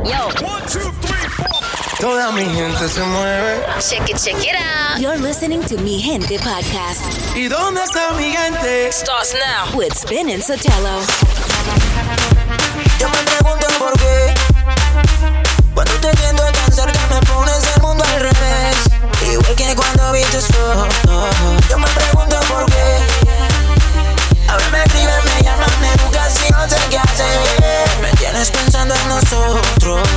Yo. One, two, three, four. Toda mi gente se mueve. Check it, check it out. You're listening to Mi Gente podcast ¿Y dónde está mi gente? Starts now. with Spin and Sotelo. Yo me pregunto por qué Cuando te siento tan cerca me pones el mundo al revés Igual que cuando vi tus fotos Yo me pregunto por qué Ahora me me si no sé qué hacer. Me tienes pensando en nosotros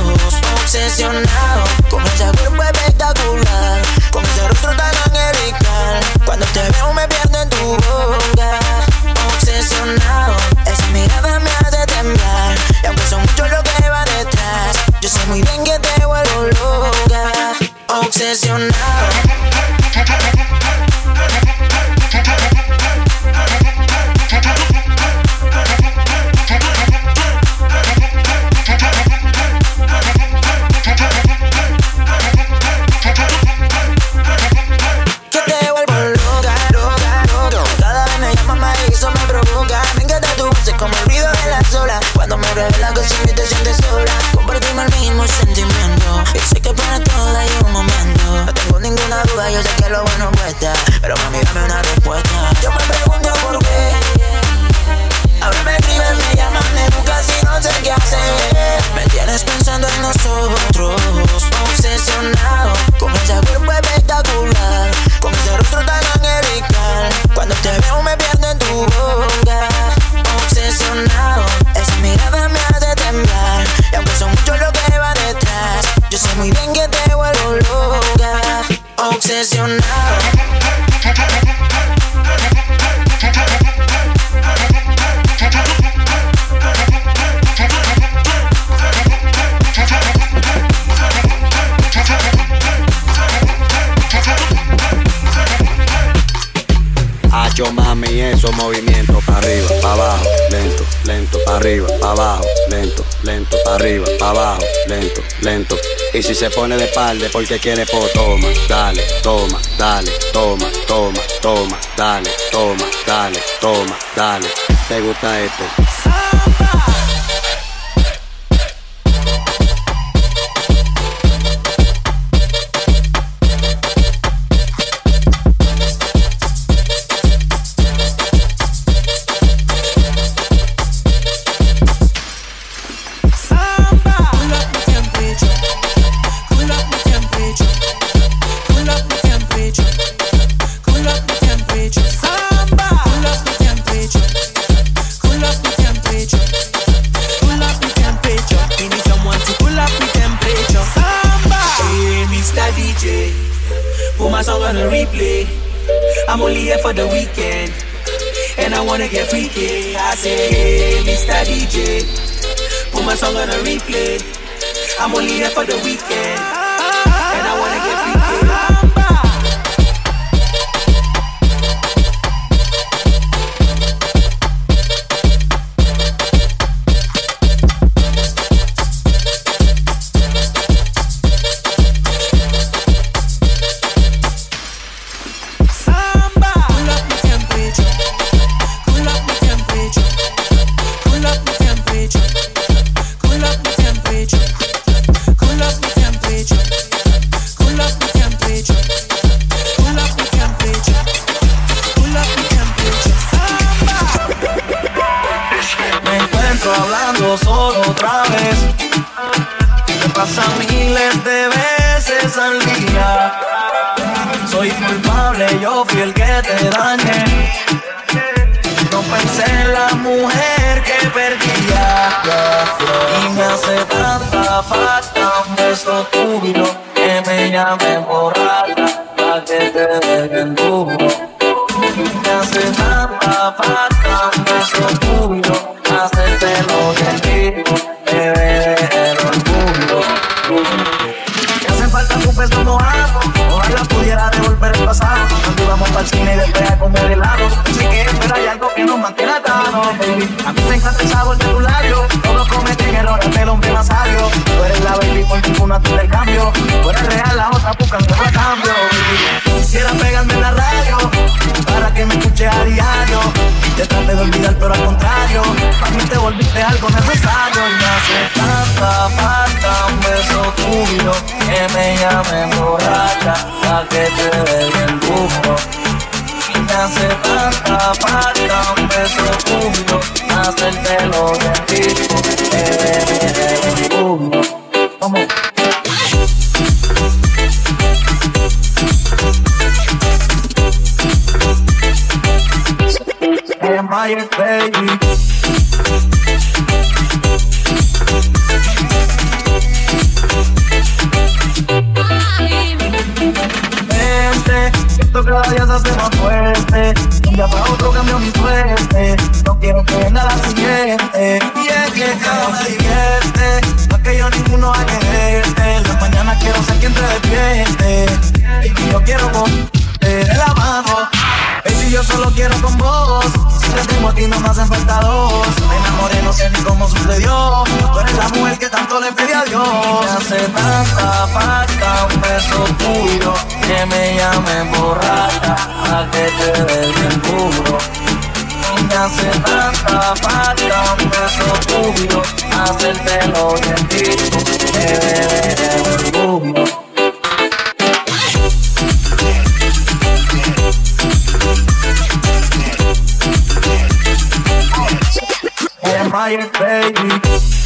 Obsesionado. Con ese cuerpo espectacular Con ese rostro tan angelical. Cuando te veo me pierdo en tu boca Obsesionado. Esa mirada me hace temblar Y aunque son muchos los que va detrás Yo sé muy bien que te vuelvo loca Obsesionado Y si se pone de espalda porque quiere po, toma, dale, toma, dale, toma, toma, toma, dale, toma, dale, toma, dale. ¿Te gusta esto? I'm only here for the weekend, and I wanna get freaky. I say, hey, Mr. DJ, put my song on a replay. I'm only here for the weekend, A mí me encanta el sabor de tu labio, todos cometen errores del hombre más sabio. Tú eres la baby por ninguna tú le cambio. Tú eres real, la otra buscan a cambio, baby. Quisiera pegarme en la radio para que me escuche a diario. Te traté de olvidar, pero al contrario, para mí te volviste algo necesario. Y me hace tanta falta tuyo. Que me llamen borracha, pa' que te dé bien duro. Hace tanta falta un beso tuyo, hacértelo bien rico, que me dé bien duro. Vamos. Empire, baby. Cada día se hace más fuerte. Un día para otro cambio mi suerte. No quiero que la siguiente. Y es que cada me divierte. Más que yo ninguno a quererte. La mañana quiero ser quien te despierte. Y yo quiero con de la mano. Yo solo quiero con vos. Si te tengo a ti, no me hacen falta dos. Me enamoré, no sé ni cómo sucedió. Tú eres la mujer que tanto le pedí a Dios. Me hace tanta falta un beso tuyo. Que me llame borracha. A que te dé bien duro. Y me hace tanta falta un beso tuyo. Hacértelo bien. Que me quiet, baby.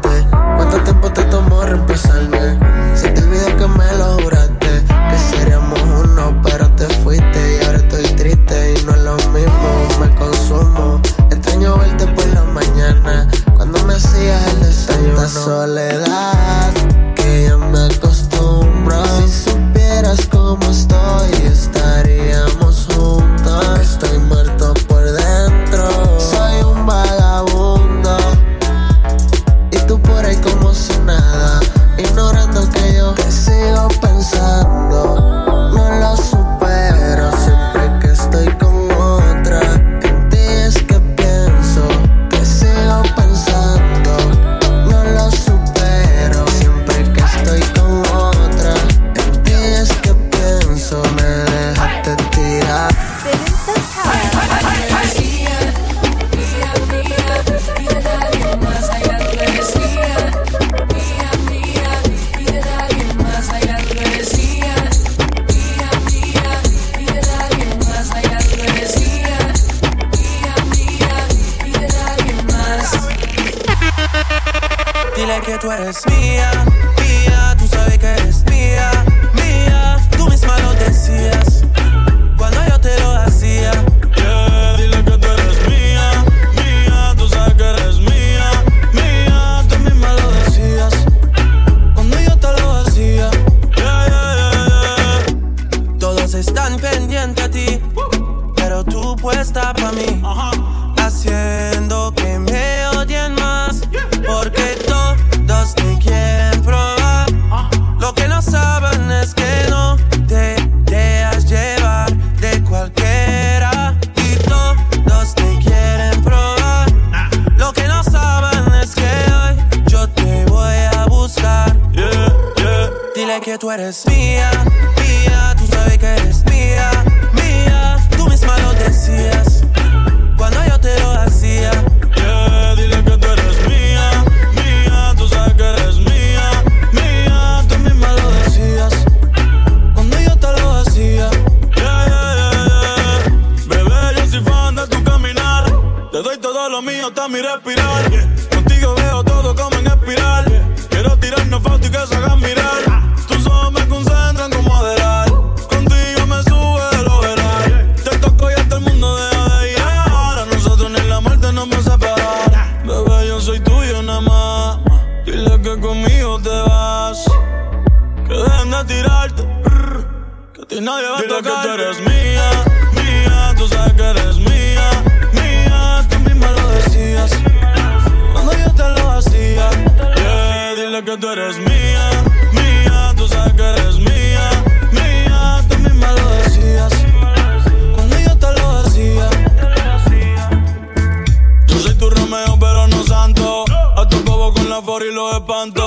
que tú eres mía, mía, tú sabes que eres mía, mía, tú misma lo decías. Speak. nadie va a Dile tocar. que tú eres mía, mía, tú sabes que eres mía, mía. Tú misma lo decías cuando yo te lo hacía. Yeah, dile que tú eres mía, mía, tú sabes que eres mía, mía. Tú misma lo decías cuando yo te lo hacía. Yo soy tu Romeo, pero no santo. A tu bobo con la for y lo espanto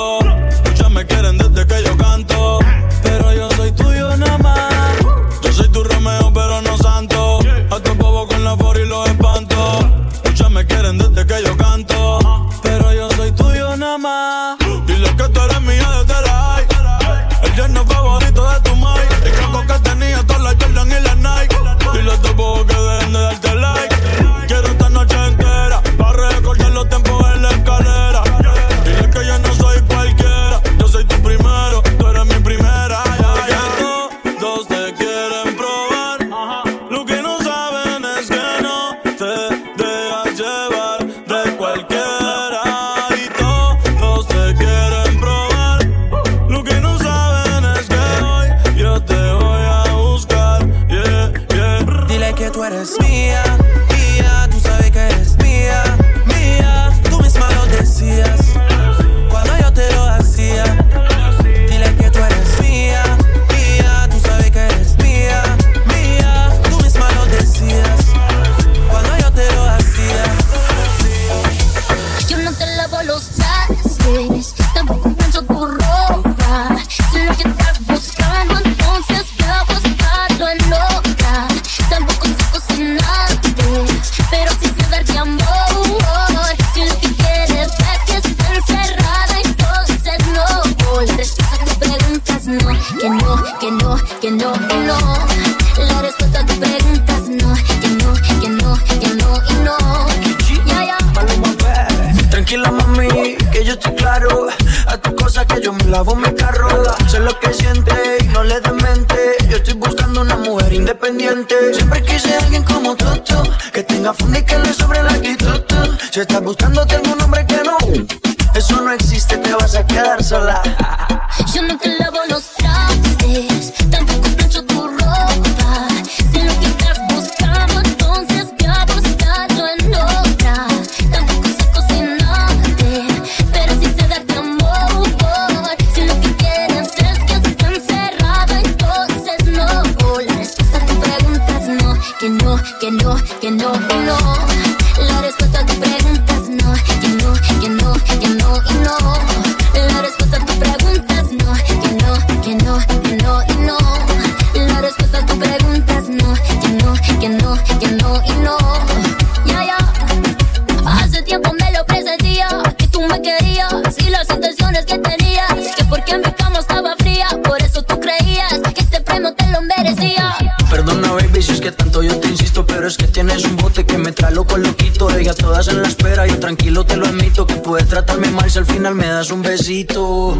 puedes tratarme mal si al final me das un besito.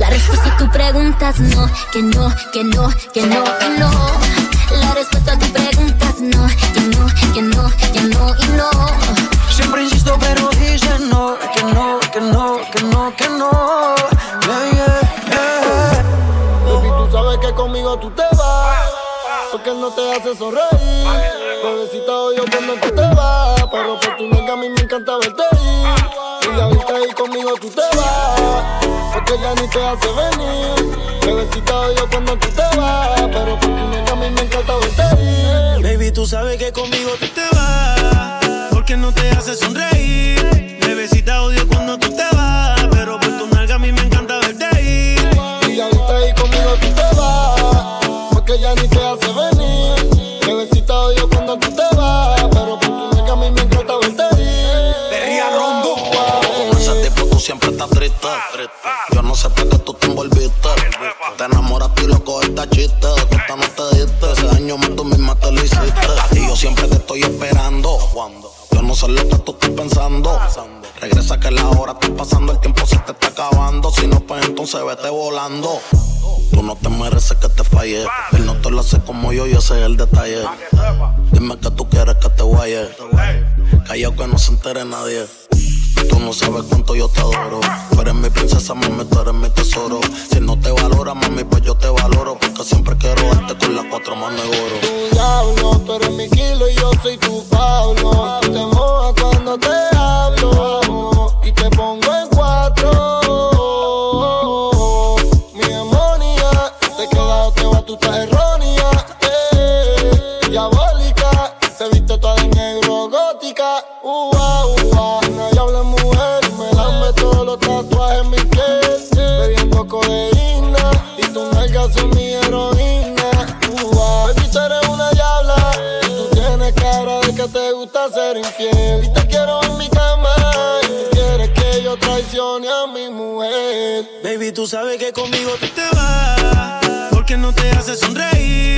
La respuesta a tu preguntas no, que no, que no, que no, que no. La respuesta a tu preguntas no, que no, que no, que no y no. Siempre insisto, pero dices no, que no, que no, que no, que no. Yeah, yeah. Baby, tú sabes que conmigo tú te vas. Porque no te hace sonreír. Bebecita, odio cuando tú te vas. Pero por tu nega a mí me encanta verte tú te vas, porque ya ni te hace venir. Bebecita odio cuando tú te vas, pero por ti no, a mí me encanta verte Baby, tú sabes que conmigo tú te vas, porque no te hace sonreír. chiste. De no te diste, ese año más tú misma te lo hiciste. A ti yo siempre te estoy esperando. Yo no sé lo que tú estás pensando. Regresa que la hora está pasando, el tiempo se te está acabando. Si no, pues entonces vete volando. Tú no te mereces que te falle. Él no te lo hace como yo y ese es el detalle. Dime que tú quieres que te guaye. Callao que no se entere nadie. Tú no sabes cuánto yo te adoro. Tú eres mi princesa, mami, tú eres mi tesoro. Si no te valora, mami, pues yo te valoro. Porque siempre quiero darte con las cuatro manos de oro. Tu diablo, tú eres mi kilo y yo soy tu Pablo. Te mojas cuando te hablo Y te quiero en mi cama. Y tú quieres que yo traicione a mi mujer. Baby, tú sabes que conmigo tú te vas. Porque no te hace sonreír.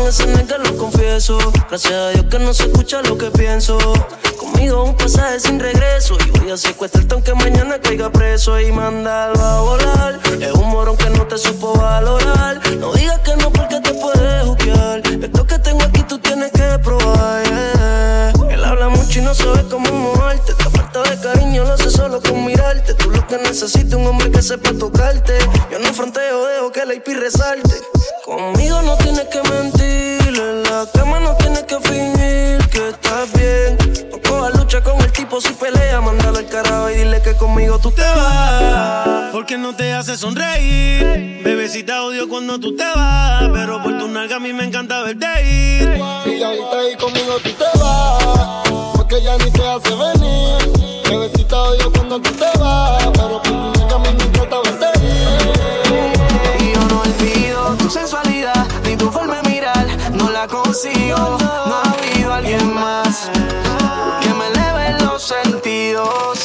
En ese nega lo confieso. Gracias a Dios que no se escucha lo que pienso. Conmigo un pasaje sin regreso. Y voy a secuestrarte aunque mañana caiga preso y mandarlo a volar. Es un morón que no te supo valorar. No digas que no porque te puedes juzgar. Esto que tengo aquí tú tienes que probar. Él habla mucho y no sabe cómo moverte. De cariño lo hace solo con mirarte. Tú lo que necesitas un hombre que sepa tocarte. Yo no fronteo, dejo que la IP resalte. Conmigo no tienes que mentir. En la cama no tienes que fingir que estás bien. No cojas lucha con el tipo si pelea. Mándalo al carajo y dile que conmigo tú te vas Porque no te hace sonreír Bebecita odio cuando tú te vas Pero por tu nalga a mí me encanta verte ir Y ahorita ahí conmigo tú te vas. Porque ya ni te hace venir. Consigo, no ha habido alguien más que me eleve los sentidos.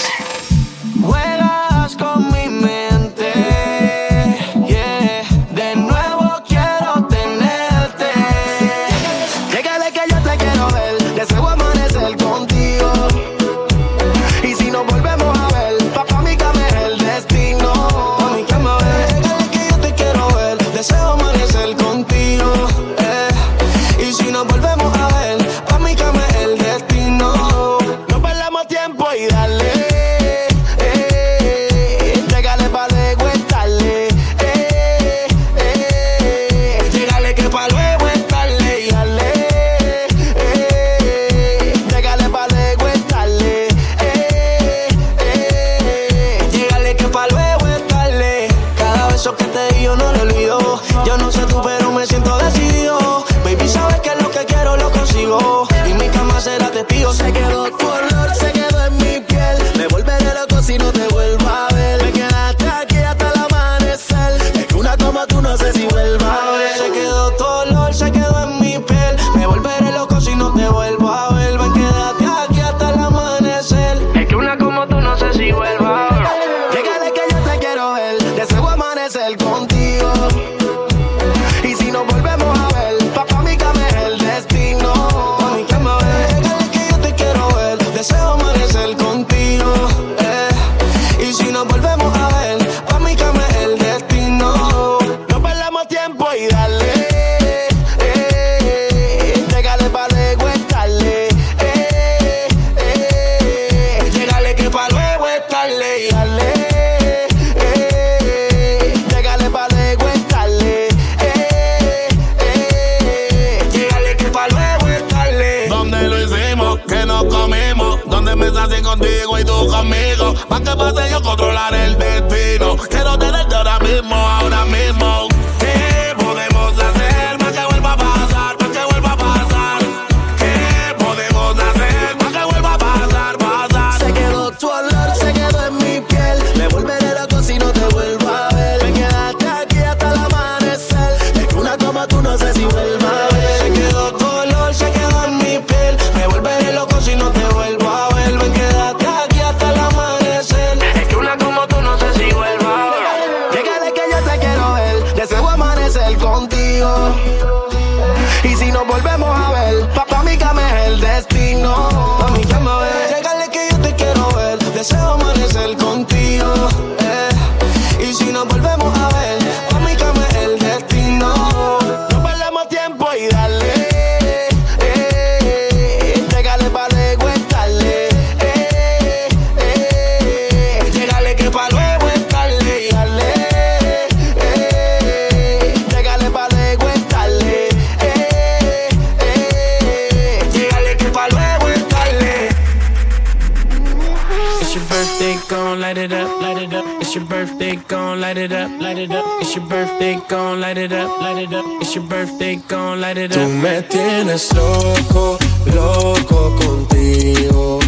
Birthday, light it up, light it up. It's your birthday, gon' light it up, light it up. It's your birthday, gon' light it Tú up. me tienes loco, loco contigo.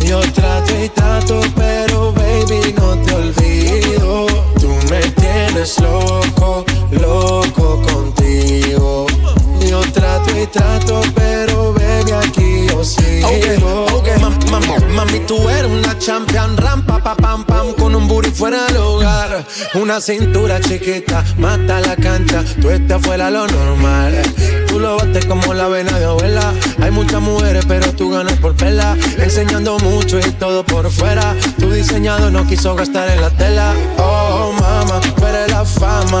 Yo trato y trato, pero baby no te olvido. Tú me tienes loco, loco contigo. Yo trato y trato, pero baby aquí yo sigo. Mam- mam- Mami, tú eres una champion, rampa, pa, pam, pam, con un booty fuera del hogar. Una cintura chiquita, mata la cancha, tú estás fuera lo normal. Tú lo bates como la vena de abuela. Hay muchas mujeres, pero tú ganas por vela. Enseñando mucho y todo por fuera. Tu diseñado no quiso gastar en la tela. Oh, mama, eres la fama.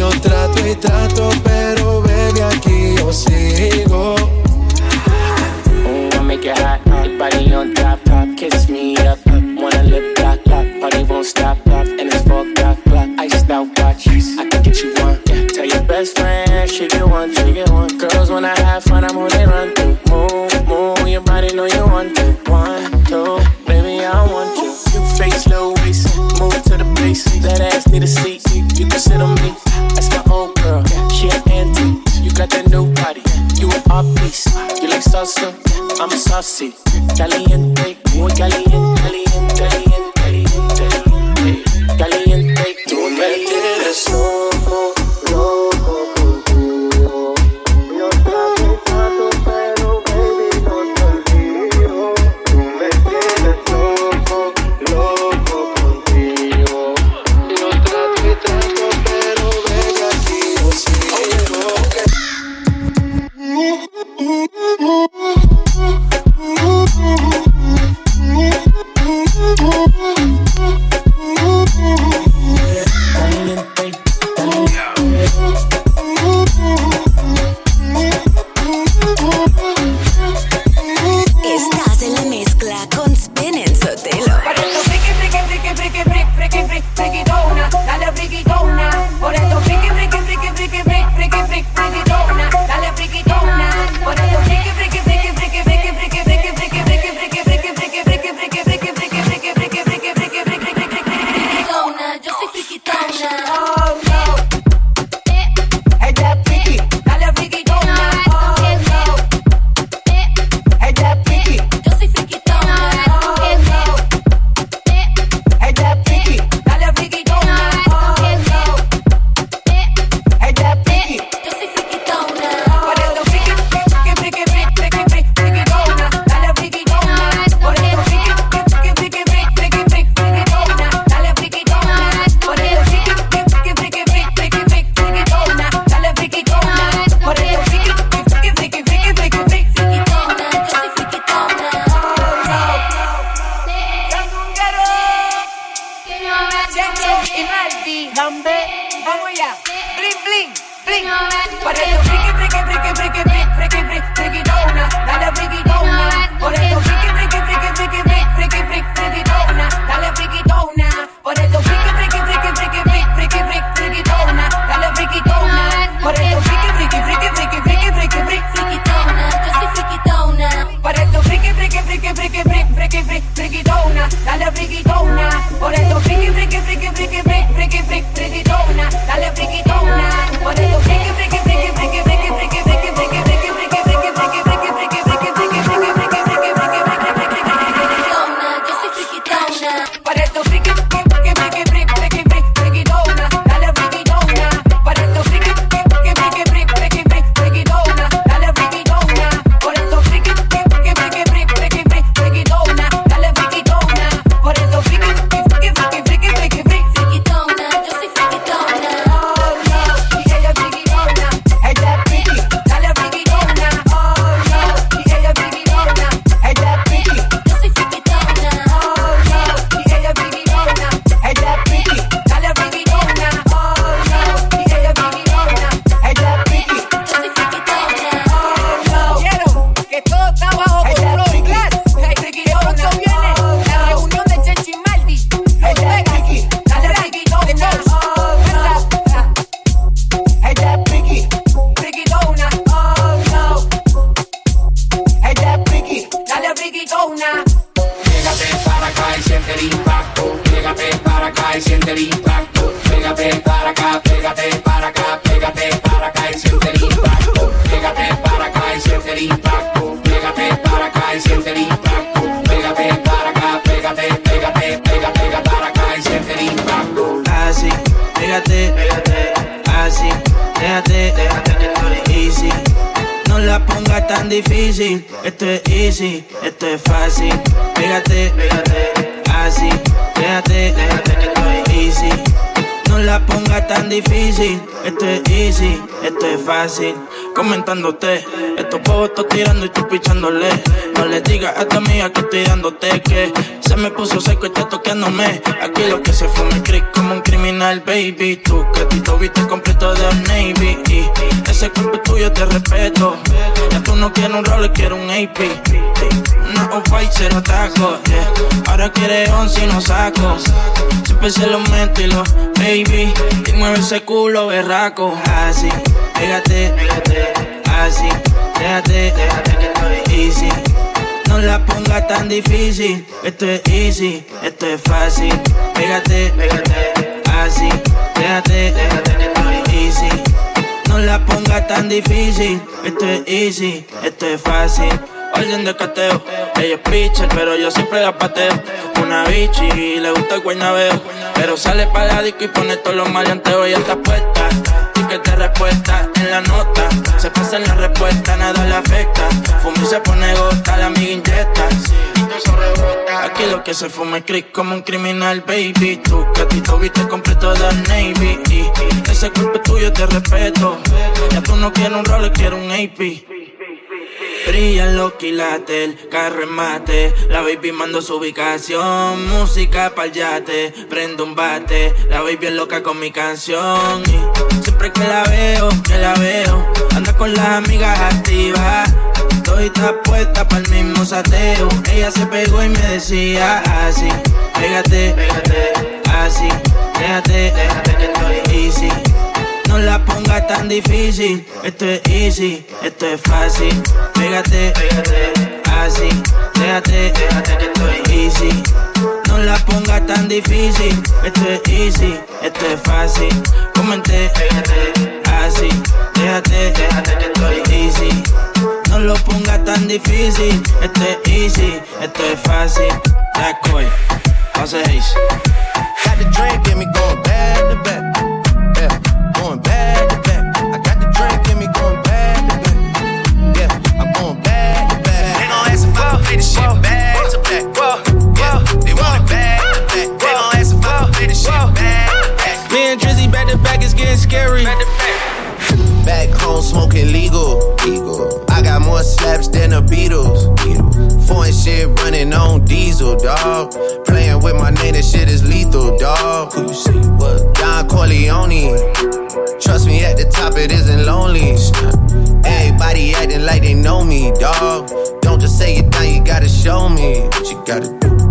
Yo trato y trato, pero baby aquí yo sigo. Esto es easy, esto es fácil. Comentándote, estos estoy tirando y tú. No le digas a tu amiga que estoy dándote que se me puso seco y está toqueándome. Aquí lo que se fue me creek como un criminal, baby. Tú que tú viste completo de Navy. Y ese cuerpo tuyo te respeto. Ya tú no quieres un rol, quieres un AP. Una off-white, cero taco. yeah. Ahora quieres once y no saco. Siempre se lo meto y lo baby. Y mueve ese culo berraco. Así, pégate, así, déjate, easy. No la pongas tan difícil. Esto es easy, esto es fácil. Pégate, así, déjate, easy. No la pongas tan difícil. Esto es easy, esto es fácil. Orden de cateo, ella es pitcher, pero yo siempre la pateo. Una bichi y le gusta el guaynabeo. Pero sale para disco y pone todos los maleanteos. Ella está puesta, ticket de respuesta en la nota. Se pasa en la respuesta, nada le afecta. Fuma y se pone gota, la amiga inyecta. Aquí lo que se fuma es creek como un criminal, baby. Que ti te viste completo de Navy. Y ese cuerpo es tuyo, te respeto. Ya tú no quieres un rol, quieres un AP. Brillan los quilates, el carro en mate. La baby mando su ubicación. Música pa'l yate, prendo un bate. La baby es loca con mi canción. Y siempre que la veo, que la veo, anda con las amigas activas. Estoy está puesta para el mismo sateo. Ella se pegó y me decía así: Pégate, así, déjate, easy. No la pongas tan difícil, esto es easy, esto es fácil. Pégate, así, déjate, easy. No la pongas tan difícil, esto es easy, esto es fácil. Comenté, así, déjate, easy. No lo pongas tan difícil, esto es easy, esto es fácil. Ya coy, Hayes. Got the drink, get me going back to back. Scary. Back home smoking legal. legal. I got more slaps than the Beatles. Beatles. Foreign shit running on diesel, dog. Playing with my name, this shit is lethal, dog. Who you say what? Don Corleone. Trust me, at the top it isn't lonely. Everybody acting like they know me, dog. Don't just say it now, you gotta show me what you gotta do.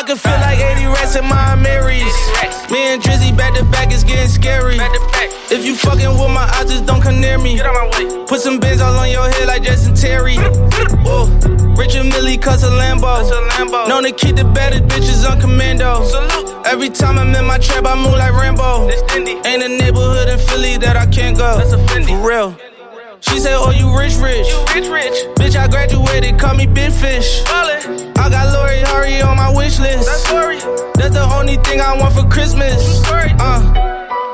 I can feel like 80 rats in my Marys. Me and Drizzy back to back is getting scary. If you fucking with my eyes, just don't come near me. Put some bins all on your head like Jason Terry. Whoa. Richard Millie cuss a Lambo. Known to keep the baddest bitches on commando. Every time I'm in my trap, I move like Rambo. Ain't a neighborhood in Philly that I can't go. For real. She said, Oh, you rich, rich. You rich, rich. Bitch, I graduated, call me Big Fish. Ballin'. I got Lori Hurry on my wish list. That's Lori. That's the only thing I want for Christmas. Uh.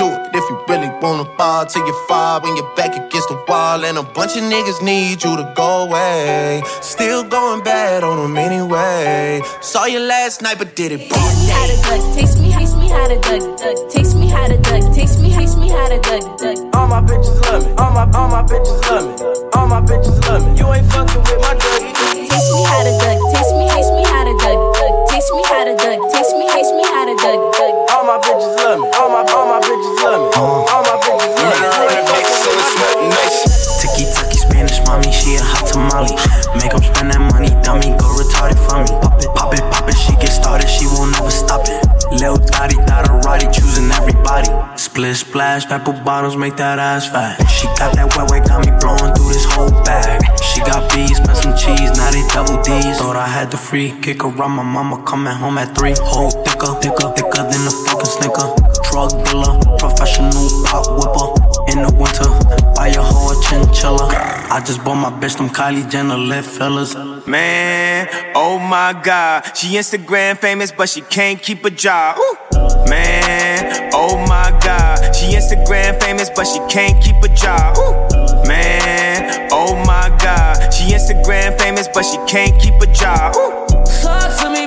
it. If you really wanna fall till you fall when you're back against the wall. And a bunch of niggas need you to go away. Still going bad on them anyway. Saw you last night, but did it How to duck, taste me, taste me how to duck, duck, taste me how to duck, taste me, taste me how to duck, duck. All my bitches love me. All my all my bitches love me. All my bitches love me. You ain't fucking with my doggy. Taste me how to duck, taste me, taste me how to duck, duck, taste me how to duck, taste me, taste me how to duck, duck. All my bitches love me. All my all my bitches love me. All my bitches love me. She a hot tamale. Make Make 'em spend that money, dummy, go retarded for me. Pop it, pop it, pop it, she get started, she won't never stop it. Lil Dottie, Dotterati, choosing everybody. Split splash, pepper bottles, make that ass fat. She got that wet wet, got me blowing through this whole bag. She got bees, spent some cheese, now they double D's. Thought I had the free kick around my mama coming home at three. Whole thicker, thicker, thicker than a fucking snicker. Drug dealer, professional pop whipper. In the winter, buy a whole chinchilla. I just bought my bitch them Kylie Jenner lip fillers. Man, oh my god. She Instagram famous, but she can't keep a job. Ooh. Man, oh my god. She Instagram famous, but she can't keep a job. Ooh. Man, oh my god. She Instagram famous, but she can't keep a job. Ooh. Talk to me,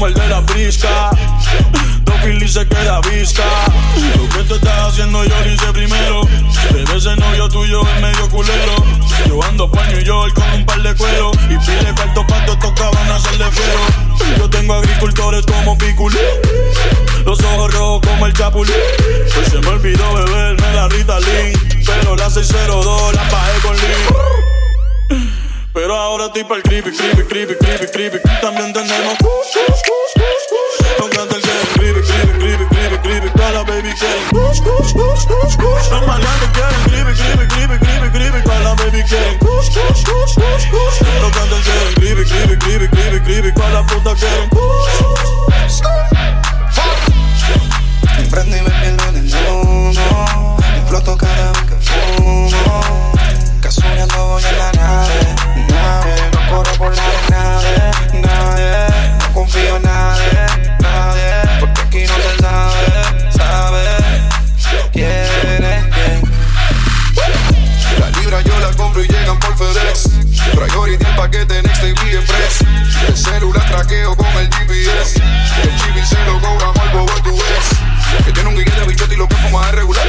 como el de la brisca. Philly se queda visca. Lo que tú estás haciendo yo lo hice primero. Pero ese novio tuyo es medio culero. Yo ando pa' New York con un par de cuero. Y pide cuarto pa' todos estos cabrones hacer de feo. Yo tengo agricultores como Piculín. Los ojos rojos como el chapulín. Pues se me olvidó beberme la Ritalin. Pero la 602 la pagué con Lean. Pero ahora estoy pa'l creepy, creepy, creepy, creepy, creepy. También tenemos. Con cantar que creepy, creepy, creepy, creepy, creepy. Toda la baby quieren. Los maleantes quieren creepy, creepy, creepy, creepy, creepy. Toda la baby quieren. Los cantantes quieren creepy, creepy, creepy, creepy, creepy. Toda la puta quieren. El paquete Next Day Express El celular traqueo con el GPS El chip se lo cobramos al bobo tu ex Que tiene un guille de bichote y lo que fuma es regular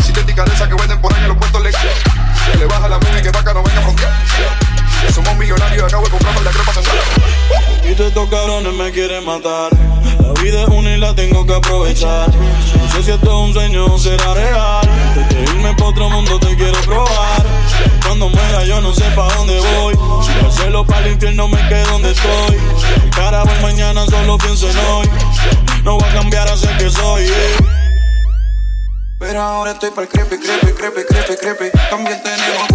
Sintética de esa que venden por ahí en los puestos legales Que le baja la movie que vaca no venga a frontear Somos millonarios y acabo de comprarnos la crepa central Y todos estos cabrones me quieren matar. La vida es una y la tengo que aprovechar. No sé si esto es un sueño o será real. Antes de irme pa' otro mundo te quiero probar. Cuando muera yo no sé pa' dónde voy. Si al cielo para el infierno me quedo donde estoy. Cara va mañana, solo pienso en hoy. No voy a cambiar a ser que soy. eh. Pero ahora estoy para creepy, creepy, creepy, creepy, creepy. También tenemos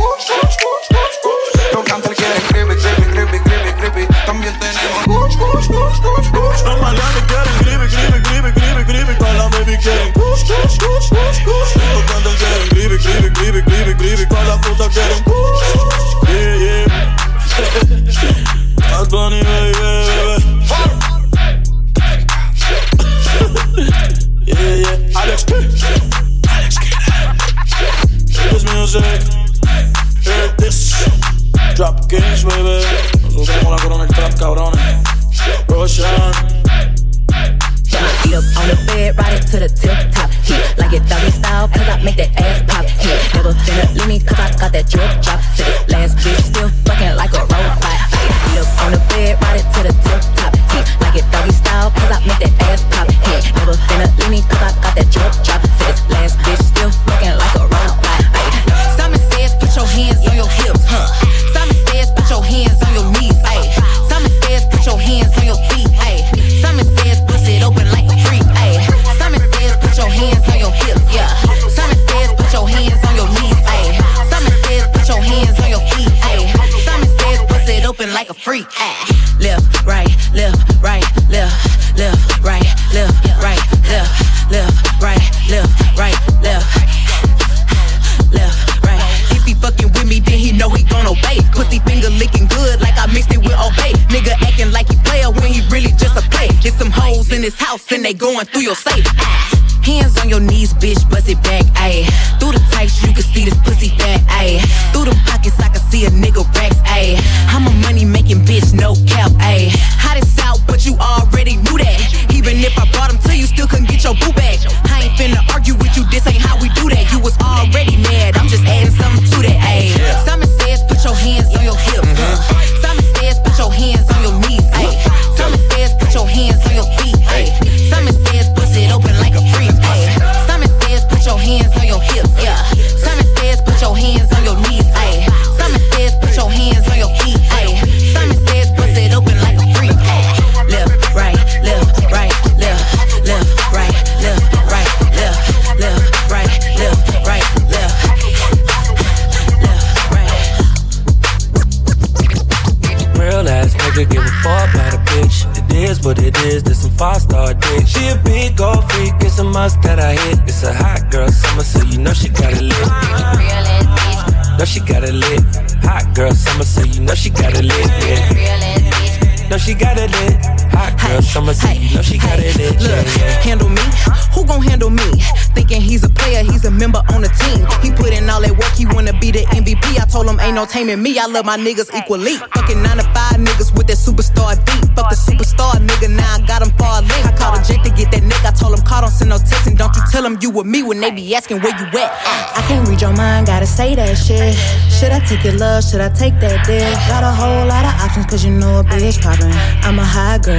Los cantores quieren creepy, creepy, creepy, creepy, creepy. Creepy, creepy, creepy, creepy, creepy. Creepy, creepy, creepy, creepy, creepy. Yeah, yeah. This music. Drop Kings, baby. Nosotros tenemos la corona trap, cabrones. Roshan. Up on the bed, ride it to the tip top. Hit like it doggy style, cause I make that ass pop. Hit never finna leave me, cause I got that drip drop. This last bitch, still fucking like a robot. Up on the bed, ride it to the tip top. Hit like it doggy style, cause I make that ass pop. Hit never finna leave me, cause I got that drip drop. Going through your safe. Got it lit. Know she got it lit. Hot girl summer, so you know she got it lit. Yeah. Know she got it lit. Hot girl summer, you know she got it Look, yeah. handle me? Who gon' handle me? Thinking he's a player, he's a member on the team. He put in all that work, he wanna be the MVP. I told him ain't no taming me. I love my niggas equally. Fucking nine to five niggas with that superstar deep. Fuck the superstar nigga, now I got him far link. I called a jet to get that nigga. I told him call, don't send no text, and don't you tell him you with me when they be asking where you at. I can't read your mind, gotta say that shit. Should I take your love? Should I take that dick? Got a whole lot of options, cause you know a bitch poppin'. I'm a high girl,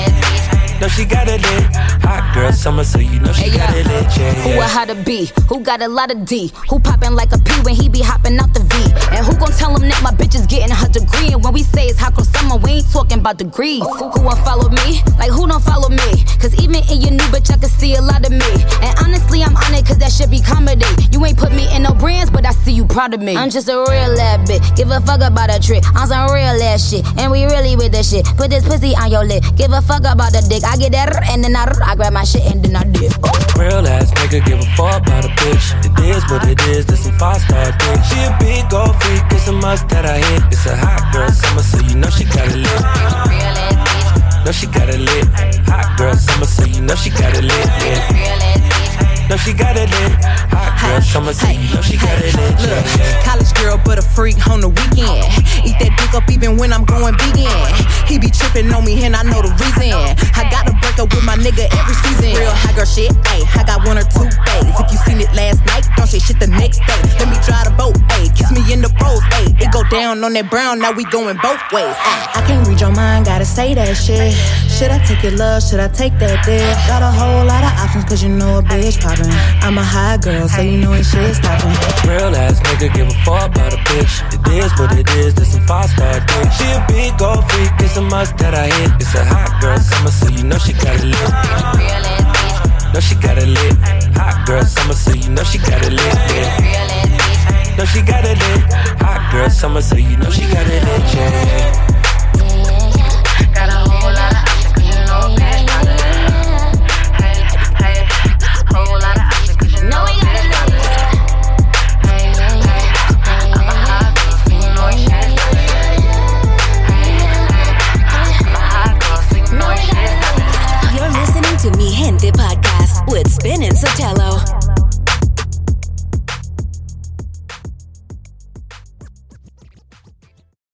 Know she got it lit. Hot girl summer, so you know she Hey, got it yo. lit. Yeah, Who a yeah. how to be? Who got a lot of D? Who poppin' like a P when he be hopping out the V? And who gon' tell him that my bitch is getting her degree? And when we say it's hot girl summer, we ain't talking about degrees. Who won't follow me? Like who don't follow me? Cause even in your new bitch, I can see a lot of me. And honestly, I'm on it cause that should be comedy. You ain't put me in no brands, but I see you proud of me. I'm just a real ass bitch. Give a fuck about a trick. I'm some real ass shit. And we really with the shit. Put this pussy on your lip. Give a fuck about the dick. I get that and then I, I grab my shit and then I dip. Real ass nigga give a fuck about a bitch. It is what it is, this some five star dick. She a big gold freak, it's a must that I hit. It's a hot girl summer, so you know she got it lit. Real ass bitch. Know she got it lit. Hot girl summer, so you know she got it lit. Yeah. Know she got it lit. Hot girl summer, you know she got it. Yeah, Look, college girl, but a freak on the weekend. Eat that dick up even when I'm going vegan. He be tripping on me and I know the reason. I gotta break up with my nigga every season. Real high girl shit, ayy. I got one or two days. If you seen it last night, don't say shit the next day. Let me drive the boat, ayy. Kiss me in the pros, ayy. It go down on that brown, now we going both ways. Ay. I can't read your mind, gotta say that shit. Should I take your love? Should I take that dick? Got a whole lot of options, cause you know a bitch poppin'. I'm a high girl, so you know ain't shit stoppin'. Real ass nigga give a fuck about a bitch. It is what it is, this some five star dick. She a big gold freak, it's a must that I hit. It's a hot girl summer, so you know she got it lit. Know she got it lit. Hot girl summer, so you know she got it lit. Yeah. Know she got it lit. Hot girl summer, so you know she got it lit. Yeah. Gente Podcast with Spin and Sotelo.